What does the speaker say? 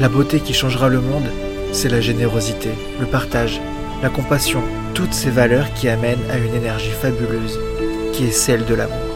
La beauté qui changera le monde, c'est la générosité, le partage, la compassion, toutes ces valeurs qui amènent à une énergie fabuleuse, qui est celle de l'amour.